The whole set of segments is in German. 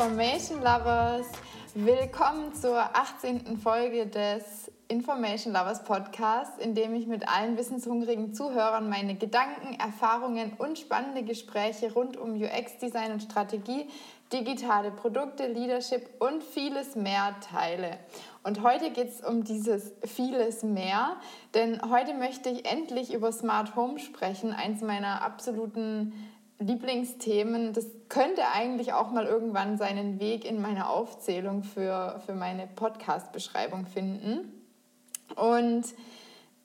Information Lovers, willkommen zur 18. Folge des Information Lovers Podcast, in dem ich mit allen wissenshungrigen Zuhörern meine Gedanken, Erfahrungen und spannende Gespräche rund um UX-Design und Strategie, digitale Produkte, Leadership und vieles mehr teile. Und heute geht es um dieses vieles mehr, denn heute möchte ich endlich über Smart Home sprechen, eins meiner absoluten Lieblingsthemen. Das könnte eigentlich auch mal irgendwann seinen Weg in meine Aufzählung für, für meine Podcast-Beschreibung finden. Und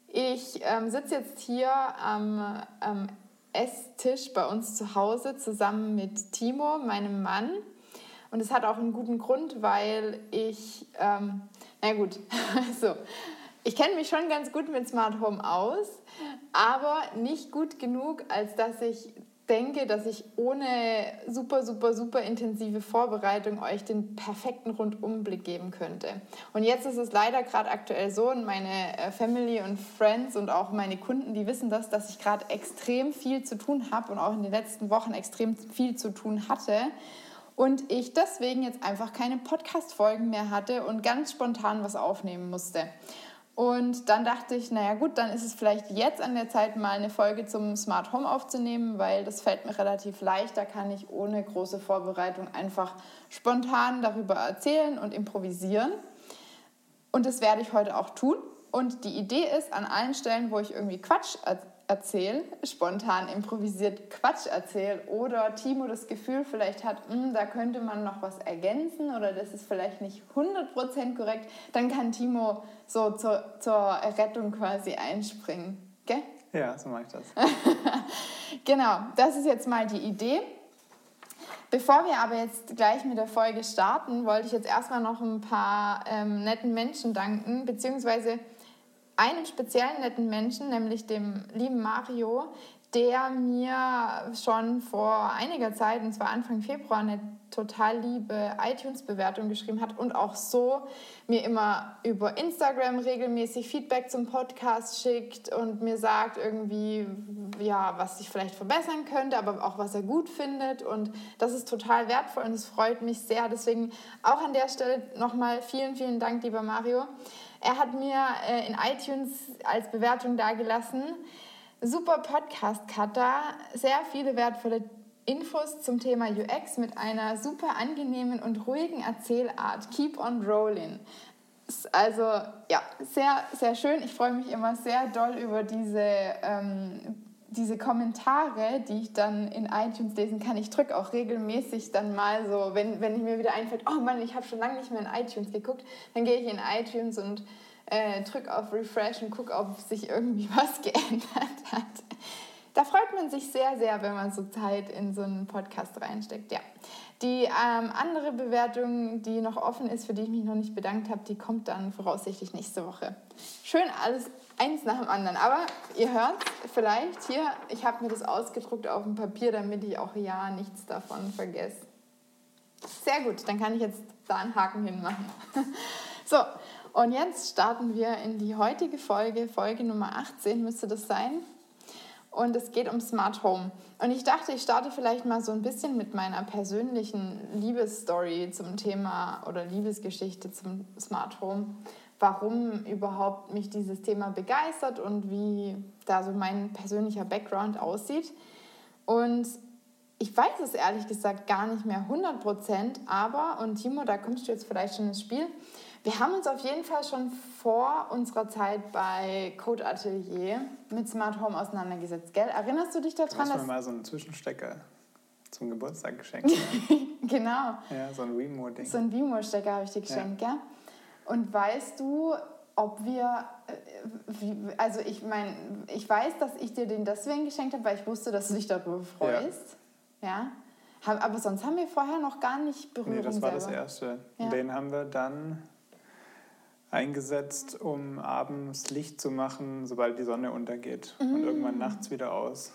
ich ähm, sitze jetzt hier am, am Esstisch bei uns zu Hause zusammen mit Timo, meinem Mann. Und es hat auch einen guten Grund, weil ich, ähm, na gut, so, ich kenne mich schon ganz gut mit Smart Home aus, aber nicht gut genug, als dass ich denke, dass ich ohne super, super, super intensive Vorbereitung euch den perfekten Rundumblick geben könnte. Und jetzt ist es leider gerade aktuell so und meine äh, Family und Friends und auch meine Kunden, die wissen das, dass ich gerade extrem viel zu tun habe und auch in den letzten Wochen extrem viel zu tun hatte. Und ich deswegen jetzt einfach keine Podcast-Folgen mehr hatte und ganz spontan was aufnehmen musste. Und dann dachte ich, naja gut, dann ist es vielleicht jetzt an der Zeit, mal eine Folge zum Smart Home aufzunehmen, weil das fällt mir relativ leicht. Da kann ich ohne große Vorbereitung einfach spontan darüber erzählen und improvisieren. Und das werde ich heute auch tun. Und die Idee ist, an allen Stellen, wo ich irgendwie Quatsch erzähle, spontan improvisiert Quatsch erzähle oder Timo das Gefühl vielleicht hat, hm, da könnte man noch was ergänzen oder das ist vielleicht nicht 100% korrekt, dann kann Timo so zur, zur Rettung quasi einspringen. Gell? Ja, so mache ich das. genau, das ist jetzt mal die Idee. Bevor wir aber jetzt gleich mit der Folge starten, wollte ich jetzt erstmal noch ein paar ähm, netten Menschen danken, beziehungsweise einen speziellen netten Menschen, nämlich dem lieben Mario, der mir schon vor einiger Zeit, und zwar Anfang Februar, eine total liebe iTunes-Bewertung geschrieben hat und auch so mir immer über Instagram regelmäßig Feedback zum Podcast schickt und mir sagt irgendwie, ja, was ich vielleicht verbessern könnte, aber auch was er gut findet. Und das ist total wertvoll und es freut mich sehr. Deswegen auch an der Stelle nochmal vielen, vielen Dank, lieber Mario. Er hat mir äh, in iTunes als Bewertung dagelassen. Super Podcast-Cutter, sehr viele wertvolle Infos zum Thema UX mit einer super angenehmen und ruhigen Erzählart. Keep on rolling. Also ja, sehr, sehr schön. Ich freue mich immer sehr doll über diese, ähm, diese Kommentare, die ich dann in iTunes lesen kann. Ich drücke auch regelmäßig dann mal so, wenn, wenn mir wieder einfällt, oh Mann, ich habe schon lange nicht mehr in iTunes geguckt, dann gehe ich in iTunes und äh, drücke auf Refresh und gucke, ob sich irgendwie was geändert hat da freut man sich sehr, sehr, wenn man so Zeit in so einen Podcast reinsteckt. Ja. Die ähm, andere Bewertung, die noch offen ist, für die ich mich noch nicht bedankt habe, die kommt dann voraussichtlich nächste Woche. Schön alles eins nach dem anderen. Aber ihr hört vielleicht hier, ich habe mir das ausgedruckt auf dem Papier, damit ich auch ja nichts davon vergesse. Sehr gut, dann kann ich jetzt da einen Haken hinmachen. so, und jetzt starten wir in die heutige Folge, Folge Nummer 18 müsste das sein und es geht um Smart Home. Und ich dachte, ich starte vielleicht mal so ein bisschen mit meiner persönlichen Liebesstory zum Thema oder Liebesgeschichte zum Smart Home. Warum überhaupt mich dieses Thema begeistert und wie da so mein persönlicher Background aussieht. Und ich weiß es ehrlich gesagt gar nicht mehr 100 Prozent, aber, und Timo, da kommst du jetzt vielleicht schon ins Spiel, wir haben uns auf jeden Fall schon vor unserer Zeit bei Code Atelier mit Smart Home auseinandergesetzt, gell? Erinnerst du dich daran? Du hast mir mal so einen Zwischenstecker zum Geburtstag geschenkt. genau. Ja, so ein Wemo-Ding. So ein Wemo-Stecker habe ich dir geschenkt, ja. gell? Und weißt du, ob wir, äh, also ich meine, ich weiß, dass ich dir den deswegen geschenkt habe, weil ich wusste, dass du dich darüber freust. Ja. ja? Aber sonst haben wir vorher noch gar nicht berührt. Nee, das war selber. das Erste. Ja. Den haben wir dann eingesetzt, um abends Licht zu machen, sobald die Sonne untergeht mm. und irgendwann nachts wieder aus.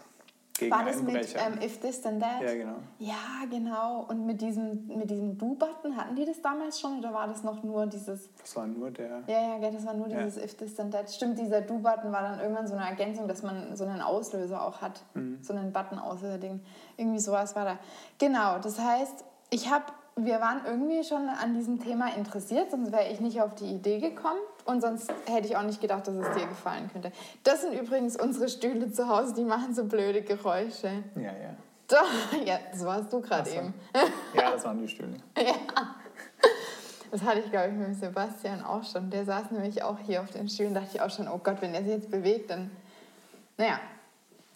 Gegen War das mit ähm, If This Then That? Ja, genau. Ja, genau. Und mit diesem, mit diesem Do-Button, hatten die das damals schon oder war das noch nur dieses... Das war nur der... Ja, ja, das war nur dieses ja. If This Then That. Stimmt, dieser Do-Button war dann irgendwann so eine Ergänzung, dass man so einen Auslöser auch hat. Mhm. So einen Button-Auslöser-Ding. Irgendwie sowas war da. Genau, das heißt, ich habe, wir waren irgendwie schon an diesem Thema interessiert, sonst wäre ich nicht auf die Idee gekommen und sonst hätte ich auch nicht gedacht, dass es dir gefallen könnte. Das sind übrigens unsere Stühle zu Hause, die machen so blöde Geräusche. Ja, ja. Doch, ja, das warst du gerade eben. Ja, das waren die Stühle. ja. Das hatte ich, glaube ich, mit Sebastian auch schon. Der saß nämlich auch hier auf den Stühlen. dachte ich auch schon, oh Gott, wenn er sich jetzt bewegt, dann. Naja,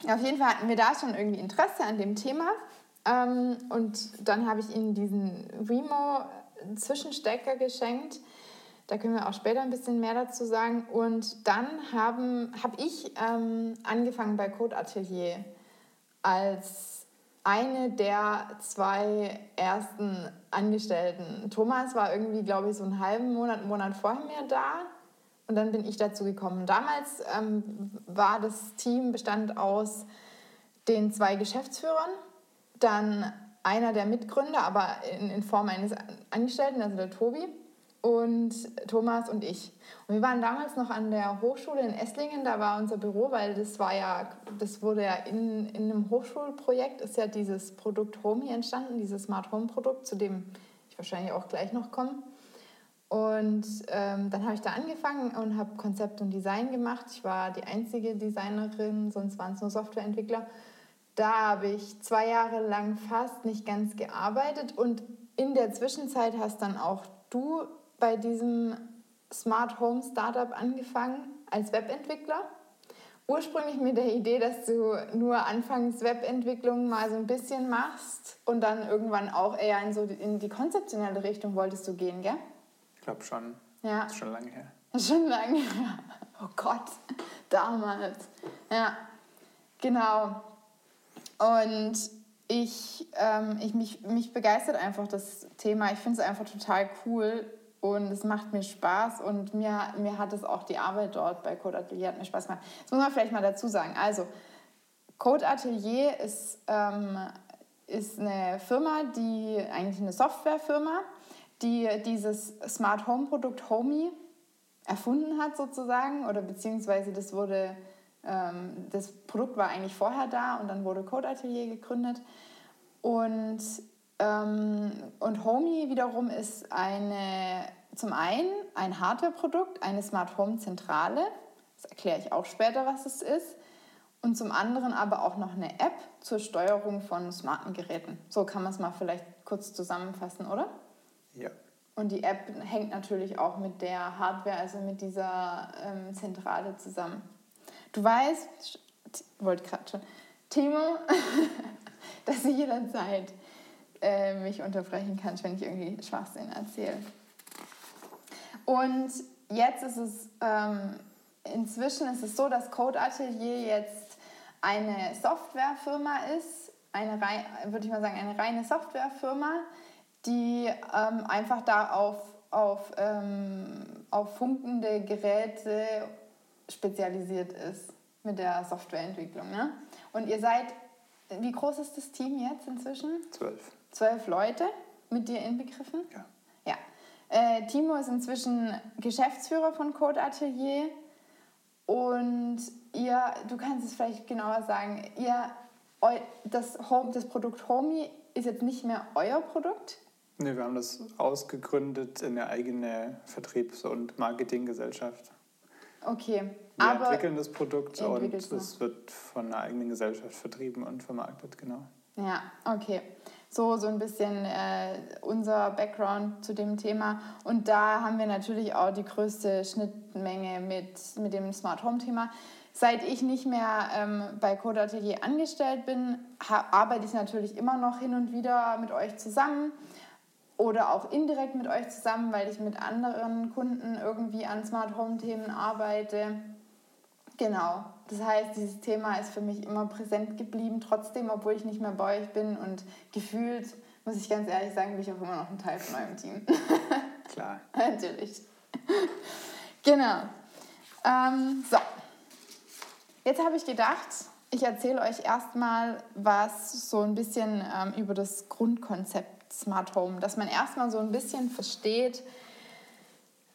auf jeden Fall hatten wir da schon irgendwie Interesse an dem Thema. Ähm, und dann habe ich ihnen diesen Wemo-Zwischenstecker geschenkt. Da können wir auch später ein bisschen mehr dazu sagen. Und dann habe hab ich ähm, angefangen bei Code Atelier als eine der zwei ersten Angestellten. Thomas war irgendwie, glaube ich, so einen halben Monat, einen Monat vorher mehr da. Und dann bin ich dazu gekommen. Damals ähm, war das Team bestand aus den zwei Geschäftsführern, dann einer der Mitgründer, aber in, in Form eines Angestellten, also der Tobi, und Thomas und ich. Und wir waren damals noch an der Hochschule in Esslingen, da war unser Büro, weil das war ja, das wurde ja in, in einem Hochschulprojekt, ist ja dieses Produkt Homey entstanden, dieses Smart Home Produkt, zu dem ich wahrscheinlich auch gleich noch komme. Und ähm, dann habe ich da angefangen und habe Konzept und Design gemacht. Ich war die einzige Designerin, sonst waren es nur Softwareentwickler. Da habe ich zwei Jahre lang fast nicht ganz gearbeitet und in der Zwischenzeit hast dann auch du bei diesem Smart Home Startup angefangen als Webentwickler. Ursprünglich mit der Idee, dass du nur anfangs Webentwicklung mal so ein bisschen machst und dann irgendwann auch eher in, so in die konzeptionelle Richtung wolltest du gehen, gell? Ich glaube schon. Ja. Das ist schon lange her. Schon lange her. Oh Gott, damals. Ja, genau. Und ich, ähm, ich mich, mich begeistert einfach das Thema. Ich finde es einfach total cool und es macht mir Spaß und mir, mir hat es auch die Arbeit dort bei Code Atelier hat mir Spaß gemacht. Das muss man vielleicht mal dazu sagen. Also, Code Atelier ist, ähm, ist eine Firma, die eigentlich eine Softwarefirma, die dieses Smart Home Produkt Homey erfunden hat sozusagen oder beziehungsweise das wurde ähm, das Produkt war eigentlich vorher da und dann wurde Code Atelier gegründet. Und, und Homey wiederum ist eine, zum einen ein Hardware-Produkt, eine Smart Home Zentrale. Das erkläre ich auch später, was es ist. Und zum anderen aber auch noch eine App zur Steuerung von smarten Geräten. So kann man es mal vielleicht kurz zusammenfassen, oder? Ja. Und die App hängt natürlich auch mit der Hardware, also mit dieser ähm, Zentrale zusammen. Du weißt, wollte gerade schon, Timo, dass ich jederzeit äh, mich unterbrechen kannst, wenn ich irgendwie Schwachsinn erzähle. Und jetzt ist es, ähm, inzwischen ist es so, dass Code Atelier jetzt eine Softwarefirma ist, eine, würde ich mal sagen, eine reine Softwarefirma, die ähm, einfach da auf, auf, ähm, auf funkende Geräte spezialisiert ist mit der Softwareentwicklung. Ne? Und ihr seid, wie groß ist das Team jetzt inzwischen? Zwölf. Zwölf Leute mit dir inbegriffen? Ja. Ja. Äh, Timo ist inzwischen Geschäftsführer von Code Atelier und ihr, du kannst es vielleicht genauer sagen, ihr, das, Home, das Produkt Homey ist jetzt nicht mehr euer Produkt? Ne, wir haben das ausgegründet in eine eigene Vertriebs- und Marketinggesellschaft. Okay. Wir aber entwickeln das Produkt und es wird von einer eigenen Gesellschaft vertrieben und vermarktet, genau. Ja, okay. So, so ein bisschen äh, unser Background zu dem Thema. Und da haben wir natürlich auch die größte Schnittmenge mit, mit dem Smart Home Thema. Seit ich nicht mehr ähm, bei Code angestellt bin, arbeite ich natürlich immer noch hin und wieder mit euch zusammen oder auch indirekt mit euch zusammen, weil ich mit anderen Kunden irgendwie an Smart Home Themen arbeite. Genau. Das heißt, dieses Thema ist für mich immer präsent geblieben, trotzdem, obwohl ich nicht mehr bei euch bin und gefühlt, muss ich ganz ehrlich sagen, bin ich auch immer noch ein Teil von eurem Team. Klar. Natürlich. genau. Ähm, so. Jetzt habe ich gedacht, ich erzähle euch erstmal was so ein bisschen ähm, über das Grundkonzept Smart Home, dass man erstmal so ein bisschen versteht,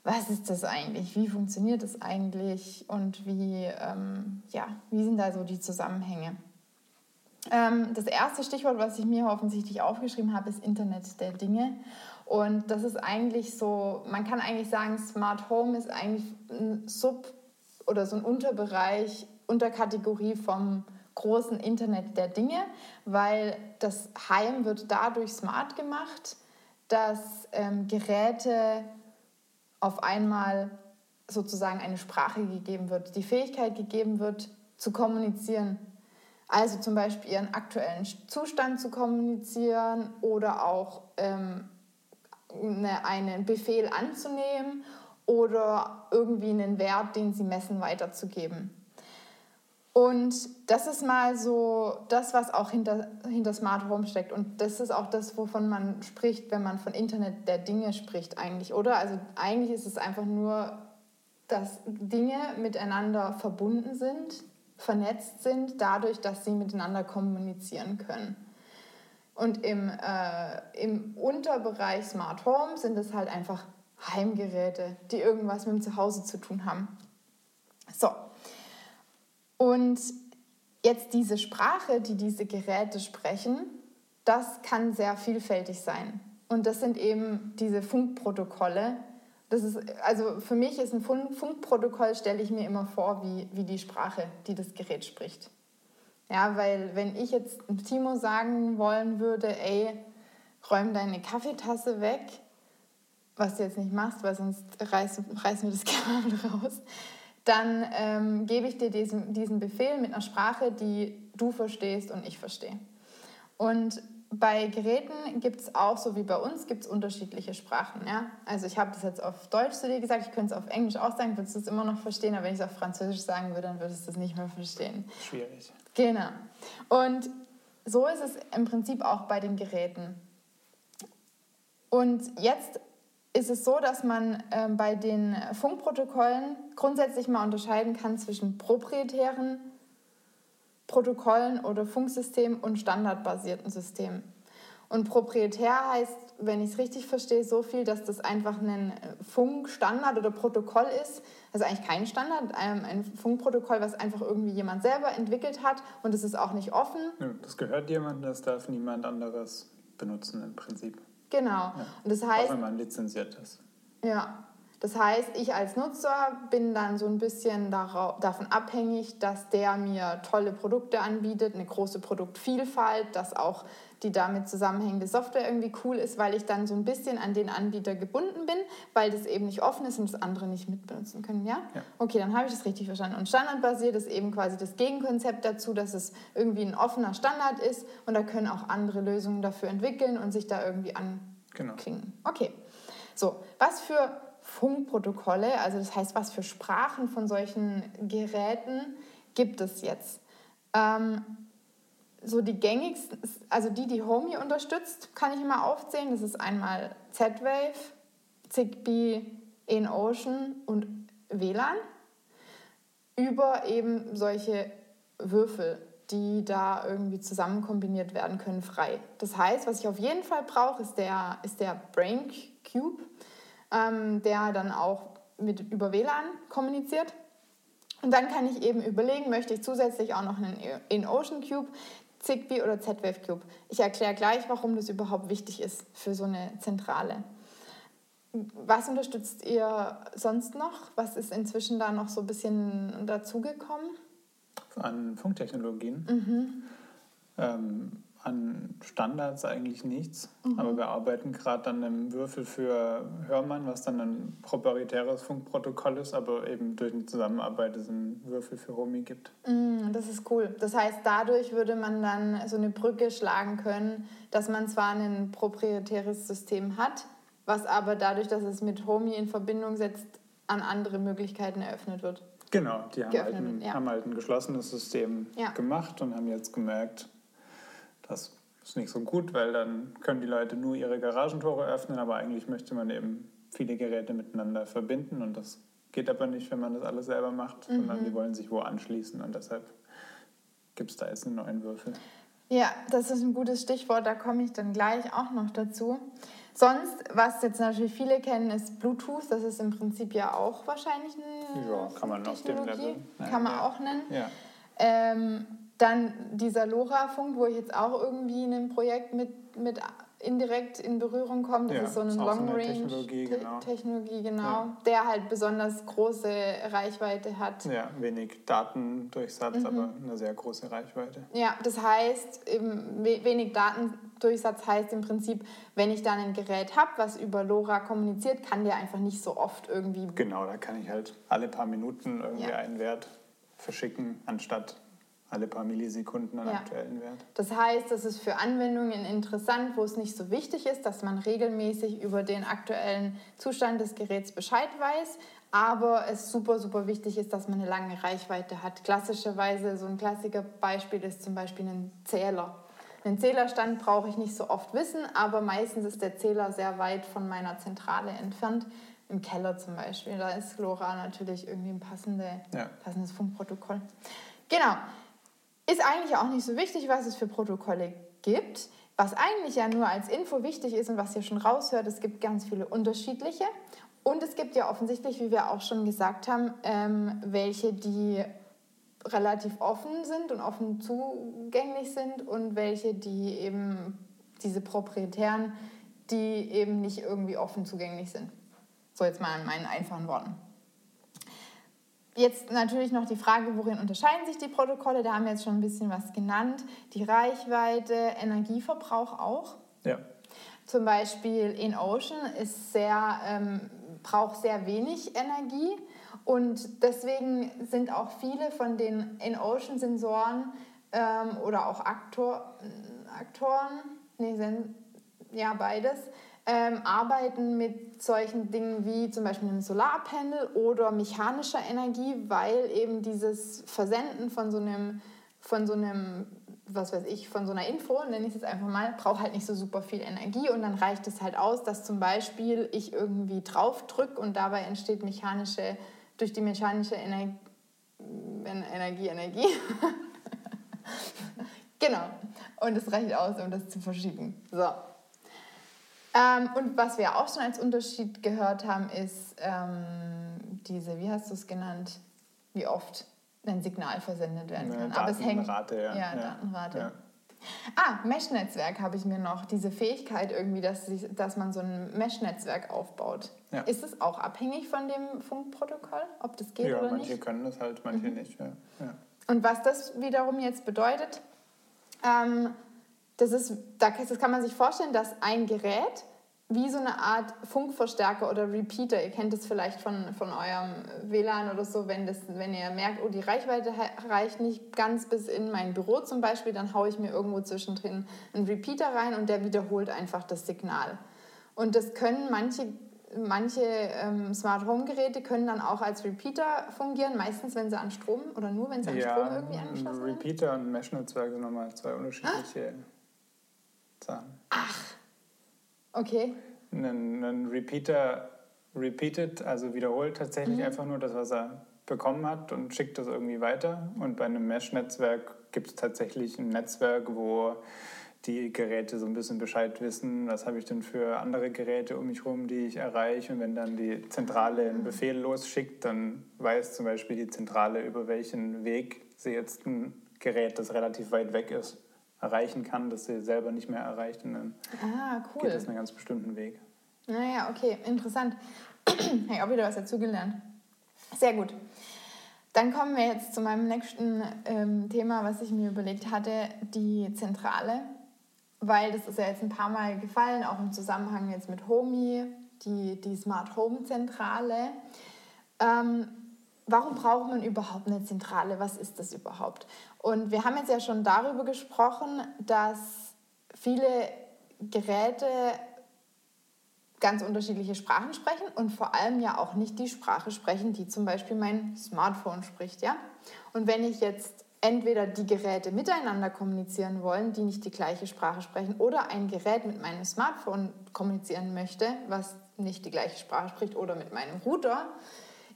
was ist das eigentlich, wie funktioniert das eigentlich und wie, ähm, ja, wie sind da so die Zusammenhänge. Ähm, das erste Stichwort, was ich mir offensichtlich aufgeschrieben habe, ist Internet der Dinge. Und das ist eigentlich so, man kann eigentlich sagen, Smart Home ist eigentlich ein Sub- oder so ein Unterbereich, Unterkategorie vom großen Internet der Dinge, weil das Heim wird dadurch smart gemacht, dass ähm, Geräte auf einmal sozusagen eine Sprache gegeben wird, die Fähigkeit gegeben wird, zu kommunizieren. Also zum Beispiel ihren aktuellen Zustand zu kommunizieren oder auch ähm, eine, einen Befehl anzunehmen oder irgendwie einen Wert, den sie messen, weiterzugeben. Und das ist mal so das, was auch hinter, hinter Smart Home steckt. Und das ist auch das, wovon man spricht, wenn man von Internet der Dinge spricht eigentlich, oder? Also eigentlich ist es einfach nur, dass Dinge miteinander verbunden sind, vernetzt sind, dadurch, dass sie miteinander kommunizieren können. Und im, äh, im Unterbereich Smart Home sind es halt einfach Heimgeräte, die irgendwas mit dem Zuhause zu tun haben. So, und jetzt diese Sprache, die diese Geräte sprechen, das kann sehr vielfältig sein. Und das sind eben diese Funkprotokolle. Das ist, also für mich ist ein Funkprotokoll, stelle ich mir immer vor, wie, wie die Sprache, die das Gerät spricht. Ja, weil wenn ich jetzt Timo sagen wollen würde, ey, räum deine Kaffeetasse weg, was du jetzt nicht machst, weil sonst reißen reiß mir das Kabel raus, dann ähm, gebe ich dir diesen, diesen Befehl mit einer Sprache, die du verstehst und ich verstehe. Und bei Geräten gibt es auch, so wie bei uns, gibt es unterschiedliche Sprachen. Ja? Also ich habe das jetzt auf Deutsch zu dir gesagt, ich könnte es auf Englisch auch sagen, würdest du es immer noch verstehen, aber wenn ich es auf Französisch sagen würde, dann würdest du es nicht mehr verstehen. Schwierig. Genau. Und so ist es im Prinzip auch bei den Geräten. Und jetzt ist es so, dass man äh, bei den Funkprotokollen grundsätzlich mal unterscheiden kann zwischen proprietären Protokollen oder Funksystemen und standardbasierten Systemen. Und proprietär heißt, wenn ich es richtig verstehe, so viel, dass das einfach ein Funkstandard oder Protokoll ist. Also eigentlich kein Standard, ähm, ein Funkprotokoll, was einfach irgendwie jemand selber entwickelt hat und es ist auch nicht offen. Das gehört jemandem, das darf niemand anderes benutzen im Prinzip. Genau. Ja. Und das heißt, auch wenn man lizenziert ist. Ja. Das heißt, ich als Nutzer bin dann so ein bisschen davon abhängig, dass der mir tolle Produkte anbietet, eine große Produktvielfalt, dass auch die damit zusammenhängende Software irgendwie cool ist, weil ich dann so ein bisschen an den Anbieter gebunden bin, weil das eben nicht offen ist und das andere nicht mitbenutzen können. Ja? ja. Okay, dann habe ich das richtig verstanden. Und standardbasiert ist eben quasi das Gegenkonzept dazu, dass es irgendwie ein offener Standard ist und da können auch andere Lösungen dafür entwickeln und sich da irgendwie anklingen. Genau. Okay. So, was für Funkprotokolle, also das heißt, was für Sprachen von solchen Geräten gibt es jetzt? Ähm, so die gängigsten, also die, die Homey unterstützt, kann ich immer aufzählen. Das ist einmal Z-Wave, Zigbee, InOcean und WLAN. Über eben solche Würfel, die da irgendwie zusammen kombiniert werden können, frei. Das heißt, was ich auf jeden Fall brauche, ist der, ist der Brain Cube ähm, der dann auch mit, über WLAN kommuniziert. Und dann kann ich eben überlegen, möchte ich zusätzlich auch noch einen In-Ocean Cube, Zigbee oder Z-Wave Cube. Ich erkläre gleich, warum das überhaupt wichtig ist für so eine Zentrale. Was unterstützt ihr sonst noch? Was ist inzwischen da noch so ein bisschen dazugekommen? An Funktechnologien. Mhm. Ähm, an Standards eigentlich nichts, mhm. aber wir arbeiten gerade an einem Würfel für Hörmann, was dann ein proprietäres Funkprotokoll ist, aber eben durch die Zusammenarbeit es einen Würfel für Homi gibt. Mhm, das ist cool. Das heißt, dadurch würde man dann so eine Brücke schlagen können, dass man zwar ein proprietäres System hat, was aber dadurch, dass es mit Homi in Verbindung setzt, an andere Möglichkeiten eröffnet wird. Genau, die haben, halt ein, ja. haben halt ein geschlossenes System ja. gemacht und haben jetzt gemerkt, das ist nicht so gut, weil dann können die Leute nur ihre Garagentore öffnen, aber eigentlich möchte man eben viele Geräte miteinander verbinden und das geht aber nicht, wenn man das alles selber macht, mhm. sondern die wollen sich wo anschließen und deshalb gibt es da jetzt einen neuen Würfel. Ja, das ist ein gutes Stichwort, da komme ich dann gleich auch noch dazu. Sonst, was jetzt natürlich viele kennen, ist Bluetooth. Das ist im Prinzip ja auch wahrscheinlich eine ja, kann man auf dem Level. Kann man ja. auch nennen. Ja. Ähm, Dann dieser LoRa-Funk, wo ich jetzt auch irgendwie in einem Projekt mit, mit indirekt in Berührung kommt. Das ja, ist so eine Long-Range-Technologie, genau. Technologie, genau ja. der halt besonders große Reichweite hat. Ja, wenig Datendurchsatz, mhm. aber eine sehr große Reichweite. Ja, das heißt, wenig Datendurchsatz heißt im Prinzip, wenn ich dann ein Gerät habe, was über LoRa kommuniziert, kann der einfach nicht so oft irgendwie... Genau, da kann ich halt alle paar Minuten irgendwie ja. einen Wert verschicken, anstatt alle paar Millisekunden einen ja. aktuellen Wert. Das heißt, das ist für Anwendungen interessant, wo es nicht so wichtig ist, dass man regelmäßig über den aktuellen Zustand des Geräts Bescheid weiß, aber es super, super wichtig ist, dass man eine lange Reichweite hat. Klassischerweise, so ein klassischer Beispiel ist zum Beispiel ein Zähler. Einen Zählerstand brauche ich nicht so oft wissen, aber meistens ist der Zähler sehr weit von meiner Zentrale entfernt. Im Keller zum Beispiel. Da ist LoRa natürlich irgendwie ein passende, ja. passendes Funkprotokoll. Genau. Ist eigentlich auch nicht so wichtig, was es für Protokolle gibt. Was eigentlich ja nur als Info wichtig ist und was ihr schon raushört, es gibt ganz viele unterschiedliche. Und es gibt ja offensichtlich, wie wir auch schon gesagt haben, ähm, welche, die relativ offen sind und offen zugänglich sind und welche, die eben diese proprietären, die eben nicht irgendwie offen zugänglich sind. So jetzt mal in meinen einfachen Worten. Jetzt natürlich noch die Frage, worin unterscheiden sich die Protokolle? Da haben wir jetzt schon ein bisschen was genannt. Die Reichweite, Energieverbrauch auch. Ja. Zum Beispiel in Ocean ist sehr, ähm, braucht sehr wenig Energie und deswegen sind auch viele von den in Ocean Sensoren ähm, oder auch Aktor, Aktoren, nee, sind, ja beides, ähm, arbeiten mit solchen Dingen wie zum Beispiel einem Solarpanel oder mechanischer Energie, weil eben dieses Versenden von so einem, von so einem was weiß ich, von so einer Info, nenne ich es jetzt einfach mal, braucht halt nicht so super viel Energie und dann reicht es halt aus, dass zum Beispiel ich irgendwie drauf drücke und dabei entsteht mechanische, durch die mechanische Ener Energie, Energie. genau. Und es reicht aus, um das zu verschicken. So. Ähm, und was wir auch schon als Unterschied gehört haben, ist ähm, diese, wie hast du es genannt, wie oft ein Signal versendet werden kann. Aber es hängt. Ja, ja, ja. Datenrate. Ja. Ah, Mesh-Netzwerk habe ich mir noch. Diese Fähigkeit irgendwie, dass, sich, dass man so ein Mesh-Netzwerk aufbaut. Ja. Ist es auch abhängig von dem Funkprotokoll, ob das geht ja, oder nicht? Ja, manche können das halt, manche mhm. nicht. Ja. Und was das wiederum jetzt bedeutet, ähm, das, ist, das kann man sich vorstellen, dass ein Gerät wie so eine Art Funkverstärker oder Repeater. Ihr kennt es vielleicht von, von eurem WLAN oder so, wenn, das, wenn ihr merkt, oh, die Reichweite reicht nicht ganz bis in mein Büro zum Beispiel, dann haue ich mir irgendwo zwischendrin einen Repeater rein und der wiederholt einfach das Signal. Und das können manche, manche ähm, Smart Home Geräte können dann auch als Repeater fungieren, meistens wenn sie an Strom oder nur wenn sie an ja, Strom irgendwie angeschlossen sind. Repeater und Mesh-Netzwerk sind nochmal zwei unterschiedliche ah. Sachen. Ach, Okay. Ein, ein Repeater repeated, also wiederholt tatsächlich mhm. einfach nur das, was er bekommen hat und schickt das irgendwie weiter. Und bei einem Mesh-Netzwerk gibt es tatsächlich ein Netzwerk, wo die Geräte so ein bisschen Bescheid wissen, was habe ich denn für andere Geräte um mich herum, die ich erreiche. Und wenn dann die Zentrale einen Befehl losschickt, dann weiß zum Beispiel die Zentrale, über welchen Weg sie jetzt ein Gerät, das relativ weit weg ist, erreichen kann, das sie selber nicht mehr erreicht. Und dann ah, cool. geht es einen ganz bestimmten Weg. Naja, okay, interessant. Habe ich auch wieder was dazugelernt. Sehr gut. Dann kommen wir jetzt zu meinem nächsten ähm, Thema, was ich mir überlegt hatte, die Zentrale. Weil das ist ja jetzt ein paar Mal gefallen, auch im Zusammenhang jetzt mit Homi, die, die Smart Home Zentrale. Ähm, warum braucht man überhaupt eine Zentrale? Was ist das überhaupt? Und wir haben jetzt ja schon darüber gesprochen, dass viele Geräte ganz unterschiedliche Sprachen sprechen und vor allem ja auch nicht die Sprache sprechen, die zum Beispiel mein Smartphone spricht. Ja? Und wenn ich jetzt entweder die Geräte miteinander kommunizieren wollen, die nicht die gleiche Sprache sprechen, oder ein Gerät mit meinem Smartphone kommunizieren möchte, was nicht die gleiche Sprache spricht, oder mit meinem Router,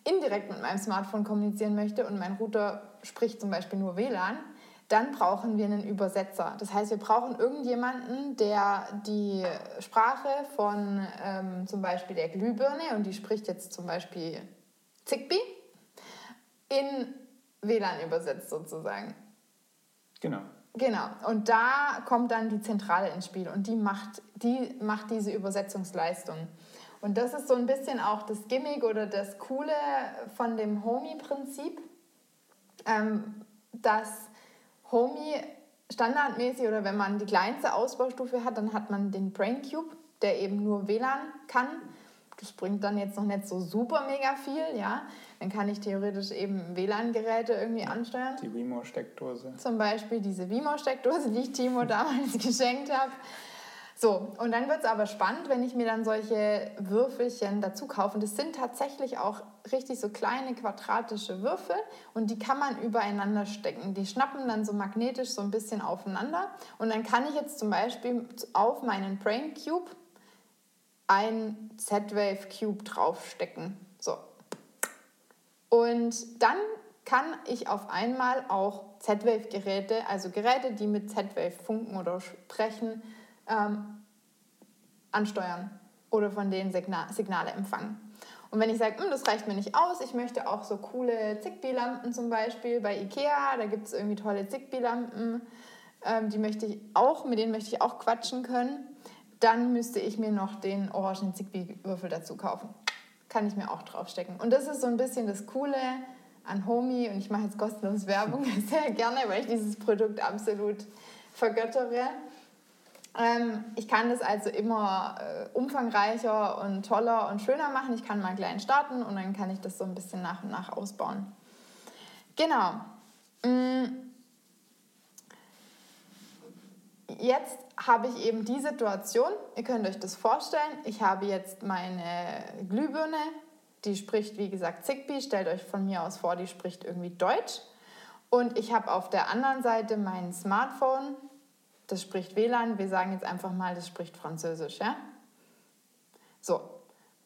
indirekt mit meinem Smartphone kommunizieren möchte und mein Router spricht zum Beispiel nur WLAN, dann brauchen wir einen Übersetzer. Das heißt, wir brauchen irgendjemanden, der die Sprache von ähm, zum Beispiel der Glühbirne, und die spricht jetzt zum Beispiel Zigbee, in WLAN übersetzt sozusagen. Genau. Genau. Und da kommt dann die Zentrale ins Spiel und die macht, die macht diese Übersetzungsleistung. Und das ist so ein bisschen auch das Gimmick oder das Coole von dem Homie-Prinzip, ähm, dass Homie standardmäßig oder wenn man die kleinste Ausbaustufe hat, dann hat man den Brain Cube, der eben nur WLAN kann. Das bringt dann jetzt noch nicht so super mega viel, ja. Dann kann ich theoretisch eben WLAN-Geräte irgendwie ansteuern. Die Wimo-Steckdose. Zum Beispiel diese Wimo-Steckdose, die ich Timo damals geschenkt habe. So, und dann wird es aber spannend, wenn ich mir dann solche Würfelchen dazu kaufe. Und das sind tatsächlich auch richtig so kleine quadratische Würfel und die kann man übereinander stecken. Die schnappen dann so magnetisch so ein bisschen aufeinander. Und dann kann ich jetzt zum Beispiel auf meinen Brain Cube ein Z-Wave Cube draufstecken. Und dann kann ich auf einmal auch Z-Wave-Geräte, also Geräte, die mit Z-Wave funken oder sprechen, ähm, ansteuern oder von denen Signa Signale empfangen. Und wenn ich sage, hm, das reicht mir nicht aus, ich möchte auch so coole Zigbee-Lampen zum Beispiel bei Ikea, da gibt es irgendwie tolle Zigbee-Lampen, ähm, die möchte ich auch, mit denen möchte ich auch quatschen können, dann müsste ich mir noch den orangen Zigbee-Würfel dazu kaufen. Kann ich mir auch draufstecken. Und das ist so ein bisschen das Coole an Homey und ich mache jetzt kostenlos Werbung sehr gerne, weil ich dieses Produkt absolut vergöttere. Ähm, ich kann das also immer äh, umfangreicher und toller und schöner machen. Ich kann mal klein starten und dann kann ich das so ein bisschen nach und nach ausbauen. Genau. Mm. Jetzt habe ich eben die Situation, ihr könnt euch das vorstellen, ich habe jetzt meine Glühbirne, die spricht wie gesagt Zigbee, stellt euch von mir aus vor, die spricht irgendwie Deutsch. Und ich habe auf der anderen Seite mein Smartphone, das spricht WLAN, wir sagen jetzt einfach mal, das spricht Französisch, ja? So,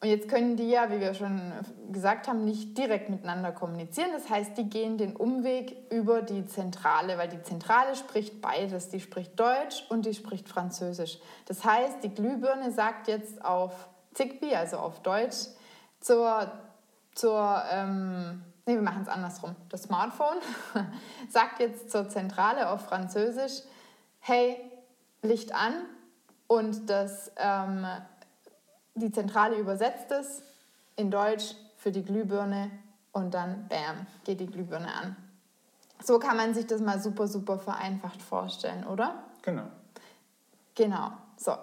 und jetzt können die ja, wie wir schon gesagt haben, nicht direkt miteinander kommunizieren. Das heißt, die gehen den Umweg über die Zentrale, weil die Zentrale spricht beides. Die spricht Deutsch und die spricht Französisch. Das heißt, die Glühbirne sagt jetzt auf Zigbee, also auf Deutsch, zur, zur ähm, nee, wir machen es andersrum. Das Smartphone sagt jetzt zur Zentrale auf Französisch, hey, Licht an und das, ähm, die Zentrale übersetzt es in Deutsch für die Glühbirne und dann, bam, geht die Glühbirne an. So kann man sich das mal super, super vereinfacht vorstellen, oder? Genau. Genau, so.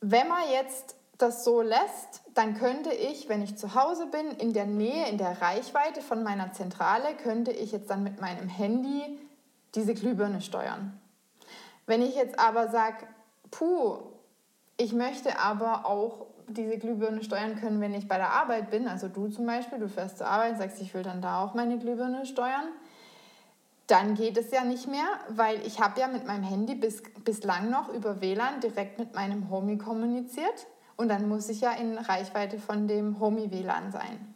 Wenn man jetzt das so lässt, dann könnte ich, wenn ich zu Hause bin, in der Nähe, in der Reichweite von meiner Zentrale, könnte ich jetzt dann mit meinem Handy diese Glühbirne steuern. Wenn ich jetzt aber sage, puh, ich möchte aber auch diese Glühbirne steuern können, wenn ich bei der Arbeit bin, also du zum Beispiel, du fährst zur Arbeit, sagst, ich will dann da auch meine Glühbirne steuern, dann geht es ja nicht mehr, weil ich habe ja mit meinem Handy bis, bislang noch über WLAN direkt mit meinem Homie kommuniziert und dann muss ich ja in Reichweite von dem Homie WLAN sein.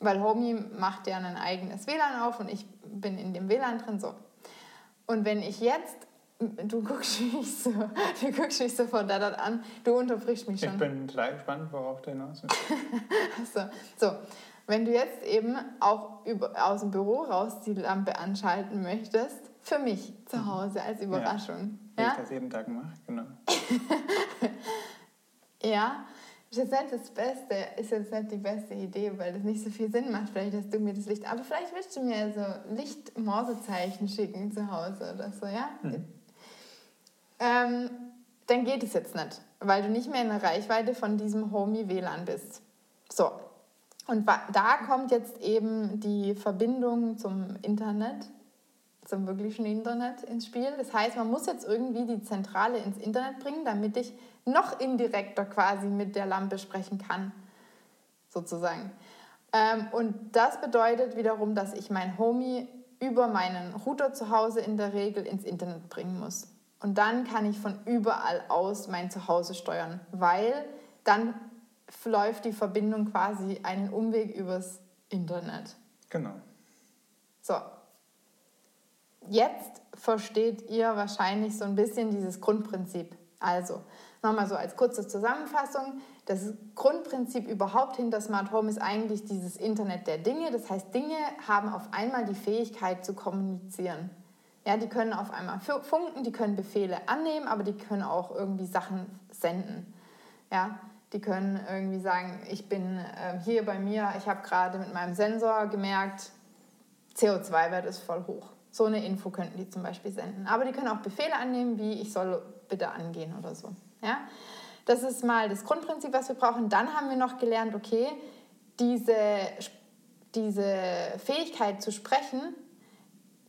Weil Homie macht ja ein eigenes WLAN auf und ich bin in dem WLAN drin so. Und wenn ich jetzt, du guckst mich so, du guckst mich so von da an, du unterbrichst mich schon. Ich bin total gespannt, worauf du hinaus willst. so, so, wenn du jetzt eben auch über, aus dem Büro raus die Lampe anschalten möchtest, für mich zu mhm. Hause als Überraschung. Ja, wie ja? ich das jeden Tag mache, genau. ja, ist jetzt nicht das Beste, ist jetzt nicht die beste Idee, weil das nicht so viel Sinn macht, vielleicht, dass du mir das Licht. Aber vielleicht willst du mir so Licht-Morsezeichen schicken zu Hause oder so, ja? Mhm. Ähm, dann geht es jetzt nicht, weil du nicht mehr in der Reichweite von diesem Homie WLAN bist. So. Und da kommt jetzt eben die Verbindung zum Internet, zum wirklichen Internet ins Spiel. Das heißt, man muss jetzt irgendwie die Zentrale ins Internet bringen, damit ich noch indirekter quasi mit der Lampe sprechen kann, sozusagen. Ähm, und das bedeutet wiederum, dass ich mein Homie über meinen Router zu Hause in der Regel ins Internet bringen muss. Und dann kann ich von überall aus mein Zuhause steuern, weil dann läuft die Verbindung quasi einen Umweg übers Internet. Genau. So. Jetzt versteht ihr wahrscheinlich so ein bisschen dieses Grundprinzip. Also, Nochmal so als kurze Zusammenfassung. das Grundprinzip überhaupt hinter Smart Home ist eigentlich dieses Internet der Dinge. Das heißt, Dinge haben auf einmal die Fähigkeit zu kommunizieren. Ja, die können auf einmal funken, die können Befehle annehmen, aber die können auch irgendwie Sachen senden. Ja, die können irgendwie sagen, ich bin äh, hier bei mir, ich habe gerade mit meinem Sensor gemerkt, CO2-Wert ist voll hoch. So eine Info könnten die zum Beispiel senden. Aber die können auch Befehle annehmen, wie ich soll bitte angehen oder so. Ja? Das ist mal das Grundprinzip, was wir brauchen. Dann haben wir noch gelernt, okay, diese, diese Fähigkeit zu sprechen,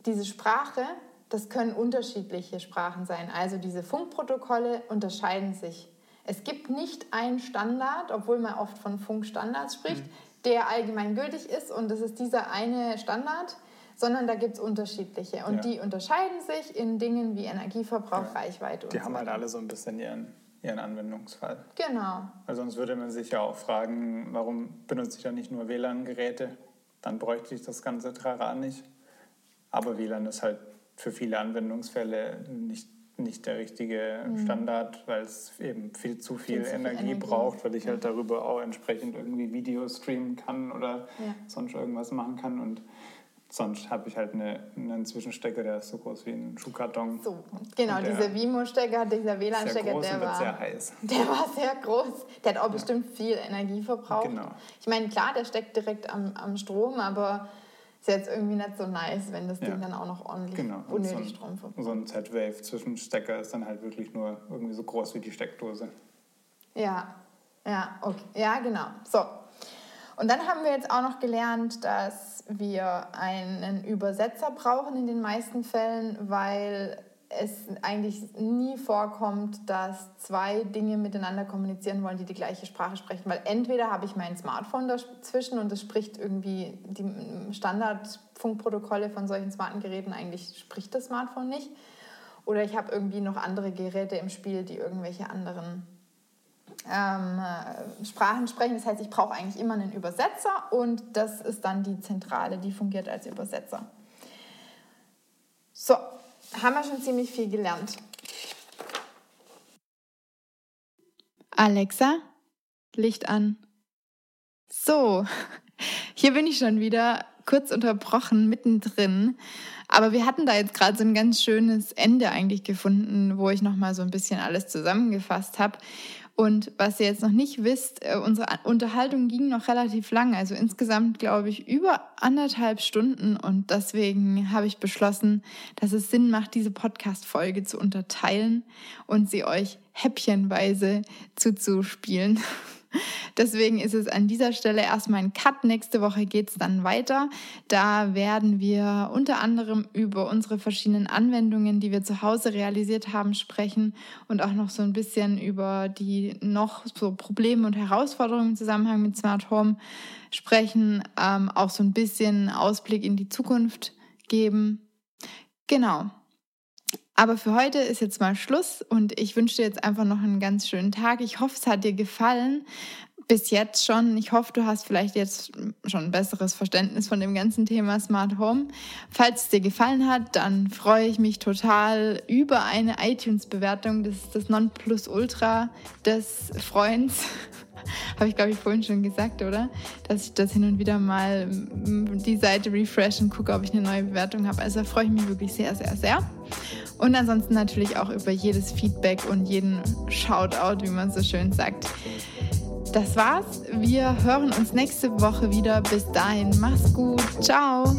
diese Sprache, das können unterschiedliche Sprachen sein. Also diese Funkprotokolle unterscheiden sich. Es gibt nicht einen Standard, obwohl man oft von Funkstandards spricht, mhm. der allgemeingültig ist und das ist dieser eine Standard, sondern da gibt es unterschiedliche. Und ja. die unterscheiden sich in Dingen wie Energieverbrauch, ja. Reichweite und Die so haben halt alle so ein bisschen ihren ihren Anwendungsfall. Genau. Weil sonst würde man sich ja auch fragen, warum benutze ich da nicht nur WLAN-Geräte? Dann bräuchte ich das ganze Trara nicht. Aber WLAN ist halt für viele Anwendungsfälle nicht, nicht der richtige mhm. Standard, weil es eben viel zu viel, viel Energie, viel Energie braucht, weil ich ja. halt darüber auch entsprechend irgendwie Videos streamen kann oder ja. sonst irgendwas machen kann. Und Sonst habe ich halt eine, einen Zwischenstecker, der ist so groß wie ein Schuhkarton. So, genau, dieser Vimo-Stecker, dieser WLAN-Stecker, der war sehr heiß. Der war sehr groß. Der hat auch ja. bestimmt viel Energie verbraucht. Genau. Ich meine, klar, der steckt direkt am, am Strom, aber ist jetzt irgendwie nicht so nice, wenn das Ding ja. dann auch noch ordentlich genau. unnötig so Strom verbraucht. So ein Z-Wave-Zwischenstecker ist dann halt wirklich nur irgendwie so groß wie die Steckdose. Ja, ja, okay. Ja, genau. So, und dann haben wir jetzt auch noch gelernt, dass wir einen Übersetzer brauchen in den meisten Fällen, weil es eigentlich nie vorkommt, dass zwei Dinge miteinander kommunizieren wollen, die die gleiche Sprache sprechen. Weil entweder habe ich mein Smartphone dazwischen und es spricht irgendwie die Standardfunkprotokolle von solchen smarten Geräten, eigentlich spricht das Smartphone nicht. Oder ich habe irgendwie noch andere Geräte im Spiel, die irgendwelche anderen ähm, äh, Sprachen sprechen. Das heißt, ich brauche eigentlich immer einen Übersetzer und das ist dann die Zentrale, die fungiert als Übersetzer. So, haben wir schon ziemlich viel gelernt. Alexa, Licht an. So, hier bin ich schon wieder kurz unterbrochen, mittendrin. Aber wir hatten da jetzt gerade so ein ganz schönes Ende eigentlich gefunden, wo ich nochmal so ein bisschen alles zusammengefasst habe. Und was ihr jetzt noch nicht wisst, äh, unsere Unterhaltung ging noch relativ lang, also insgesamt glaube ich über anderthalb Stunden. Und deswegen habe ich beschlossen, dass es Sinn macht, diese Podcast-Folge zu unterteilen und sie euch häppchenweise zuzuspielen. Deswegen ist es an dieser Stelle erstmal ein Cut. Nächste Woche geht es dann weiter. Da werden wir unter anderem über unsere verschiedenen Anwendungen, die wir zu Hause realisiert haben, sprechen und auch noch so ein bisschen über die noch so Probleme und Herausforderungen im Zusammenhang mit Smart Home sprechen. Ähm, auch so ein bisschen Ausblick in die Zukunft geben. Genau. Aber für heute ist jetzt mal Schluss und ich wünsche dir jetzt einfach noch einen ganz schönen Tag. Ich hoffe, es hat dir gefallen. Bis jetzt schon. Ich hoffe, du hast vielleicht jetzt schon ein besseres Verständnis von dem ganzen Thema Smart Home. Falls es dir gefallen hat, dann freue ich mich total über eine iTunes-Bewertung. Das ist das Nonplusultra des Freunds. Habe ich, glaube ich, vorhin schon gesagt, oder? Dass ich das hin und wieder mal die Seite refresh und gucke, ob ich eine neue Bewertung habe. Also da freue ich mich wirklich sehr, sehr, sehr. Und ansonsten natürlich auch über jedes Feedback und jeden Shoutout, wie man so schön sagt. Das war's. Wir hören uns nächste Woche wieder. Bis dahin, mach's gut. Ciao.